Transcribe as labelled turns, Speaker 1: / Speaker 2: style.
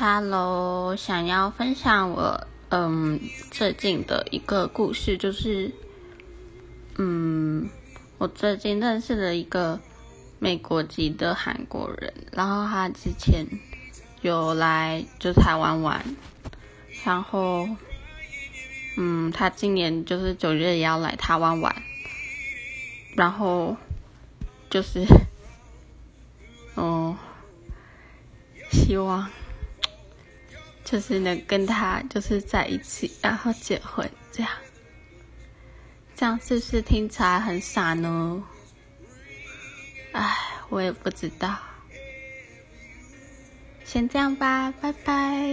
Speaker 1: Hello，想要分享我嗯最近的一个故事，就是嗯我最近认识了一个美国籍的韩国人，然后他之前有来就台湾玩，然后嗯他今年就是九月也要来台湾玩，然后就是 哦希望。就是能跟他就是在一起，然后结婚，这样，这样是不是听起来很傻呢？唉，我也不知道。先这样吧，拜拜。